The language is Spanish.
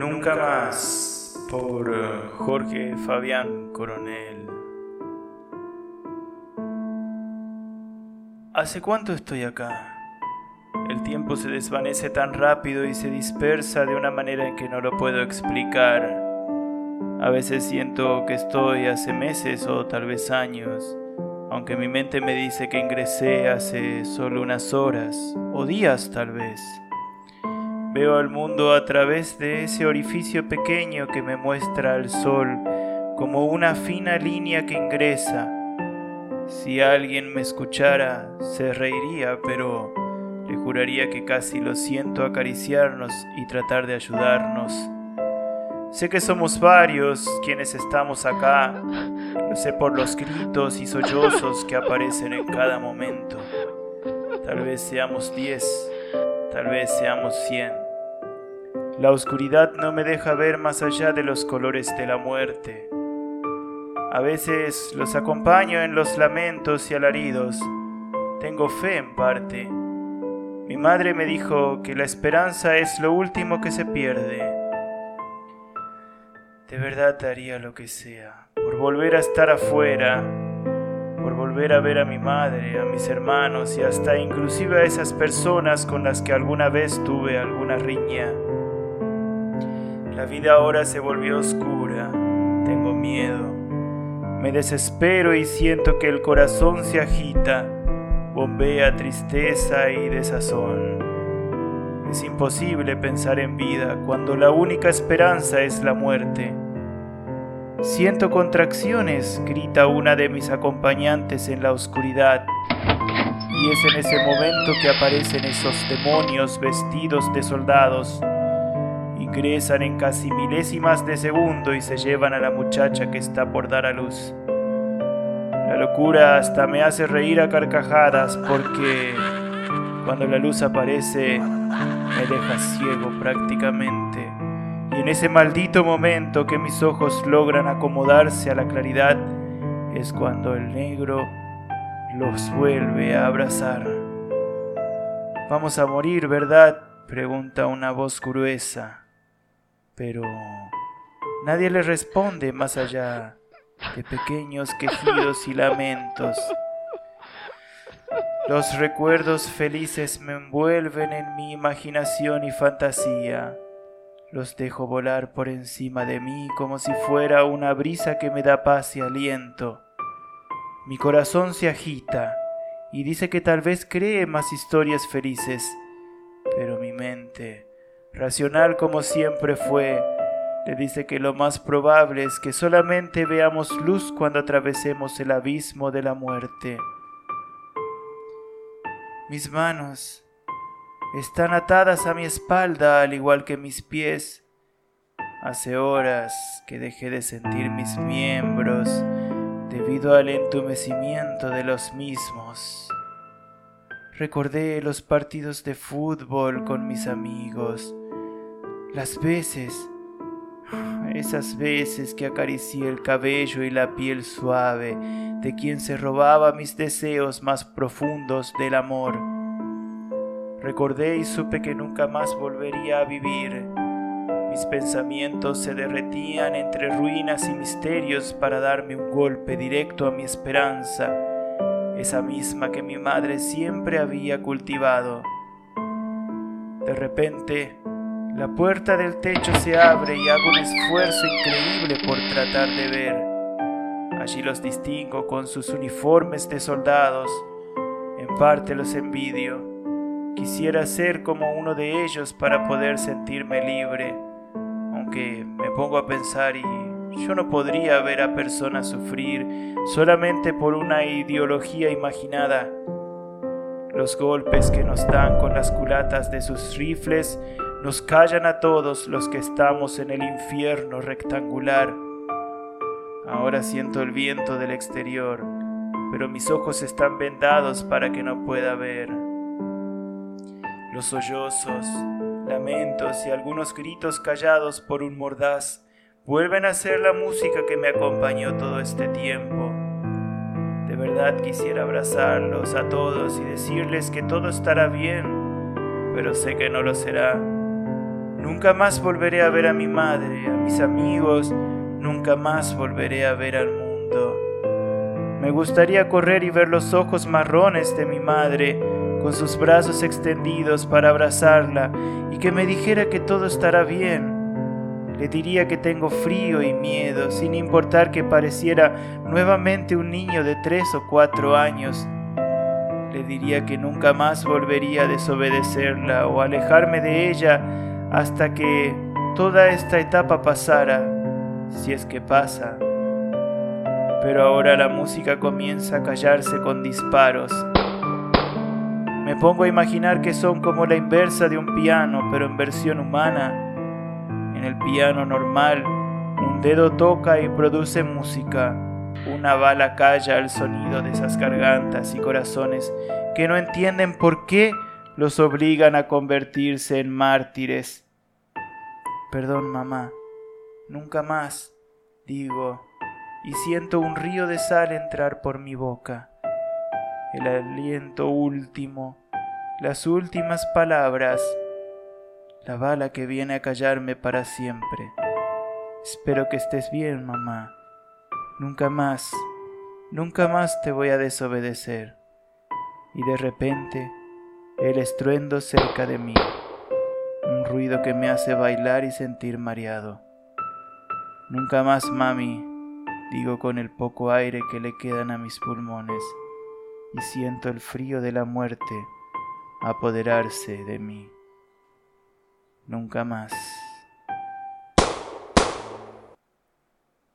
Nunca más por eh, Jorge Fabián Coronel. ¿Hace cuánto estoy acá? El tiempo se desvanece tan rápido y se dispersa de una manera en que no lo puedo explicar. A veces siento que estoy hace meses o tal vez años, aunque mi mente me dice que ingresé hace solo unas horas o días tal vez. Veo al mundo a través de ese orificio pequeño que me muestra el sol como una fina línea que ingresa. Si alguien me escuchara, se reiría, pero le juraría que casi lo siento acariciarnos y tratar de ayudarnos. Sé que somos varios quienes estamos acá, lo sé por los gritos y sollozos que aparecen en cada momento. Tal vez seamos diez, tal vez seamos cien. La oscuridad no me deja ver más allá de los colores de la muerte. A veces los acompaño en los lamentos y alaridos. Tengo fe en parte. Mi madre me dijo que la esperanza es lo último que se pierde. De verdad daría lo que sea por volver a estar afuera, volver a ver a mi madre, a mis hermanos y hasta inclusive a esas personas con las que alguna vez tuve alguna riña. La vida ahora se volvió oscura, tengo miedo, me desespero y siento que el corazón se agita, bombea tristeza y desazón. Es imposible pensar en vida cuando la única esperanza es la muerte. Siento contracciones, grita una de mis acompañantes en la oscuridad. Y es en ese momento que aparecen esos demonios vestidos de soldados ingresan en casi milésimas de segundo y se llevan a la muchacha que está por dar a luz. La locura hasta me hace reír a carcajadas porque cuando la luz aparece me deja ciego prácticamente. Y en ese maldito momento que mis ojos logran acomodarse a la claridad es cuando el negro los vuelve a abrazar. Vamos a morir, ¿verdad? pregunta una voz gruesa pero nadie le responde más allá de pequeños quejidos y lamentos. Los recuerdos felices me envuelven en mi imaginación y fantasía. Los dejo volar por encima de mí como si fuera una brisa que me da paz y aliento. Mi corazón se agita y dice que tal vez cree más historias felices, pero mi mente racional como siempre fue, le dice que lo más probable es que solamente veamos luz cuando atravesemos el abismo de la muerte. Mis manos están atadas a mi espalda al igual que mis pies. Hace horas que dejé de sentir mis miembros debido al entumecimiento de los mismos. Recordé los partidos de fútbol con mis amigos las veces, esas veces que acaricié el cabello y la piel suave de quien se robaba mis deseos más profundos del amor. Recordé y supe que nunca más volvería a vivir. Mis pensamientos se derretían entre ruinas y misterios para darme un golpe directo a mi esperanza, esa misma que mi madre siempre había cultivado. De repente, la puerta del techo se abre y hago un esfuerzo increíble por tratar de ver. Allí los distingo con sus uniformes de soldados. En parte los envidio. Quisiera ser como uno de ellos para poder sentirme libre. Aunque me pongo a pensar y yo no podría ver a personas sufrir solamente por una ideología imaginada. Los golpes que nos dan con las culatas de sus rifles nos callan a todos los que estamos en el infierno rectangular. Ahora siento el viento del exterior, pero mis ojos están vendados para que no pueda ver. Los sollozos, lamentos y algunos gritos callados por un mordaz vuelven a ser la música que me acompañó todo este tiempo. De verdad quisiera abrazarlos a todos y decirles que todo estará bien, pero sé que no lo será Nunca más volveré a ver a mi madre, a mis amigos, nunca más volveré a ver al mundo. Me gustaría correr y ver los ojos marrones de mi madre, con sus brazos extendidos para abrazarla y que me dijera que todo estará bien. Le diría que tengo frío y miedo, sin importar que pareciera nuevamente un niño de tres o cuatro años. Le diría que nunca más volvería a desobedecerla o alejarme de ella hasta que toda esta etapa pasara, si es que pasa. Pero ahora la música comienza a callarse con disparos. Me pongo a imaginar que son como la inversa de un piano, pero en versión humana. En el piano normal, un dedo toca y produce música. Una bala calla al sonido de esas gargantas y corazones que no entienden por qué los obligan a convertirse en mártires. Perdón, mamá, nunca más, digo, y siento un río de sal entrar por mi boca. El aliento último, las últimas palabras, la bala que viene a callarme para siempre. Espero que estés bien, mamá. Nunca más, nunca más te voy a desobedecer. Y de repente, el estruendo cerca de mí, un ruido que me hace bailar y sentir mareado. Nunca más, mami, digo con el poco aire que le quedan a mis pulmones, y siento el frío de la muerte apoderarse de mí. Nunca más.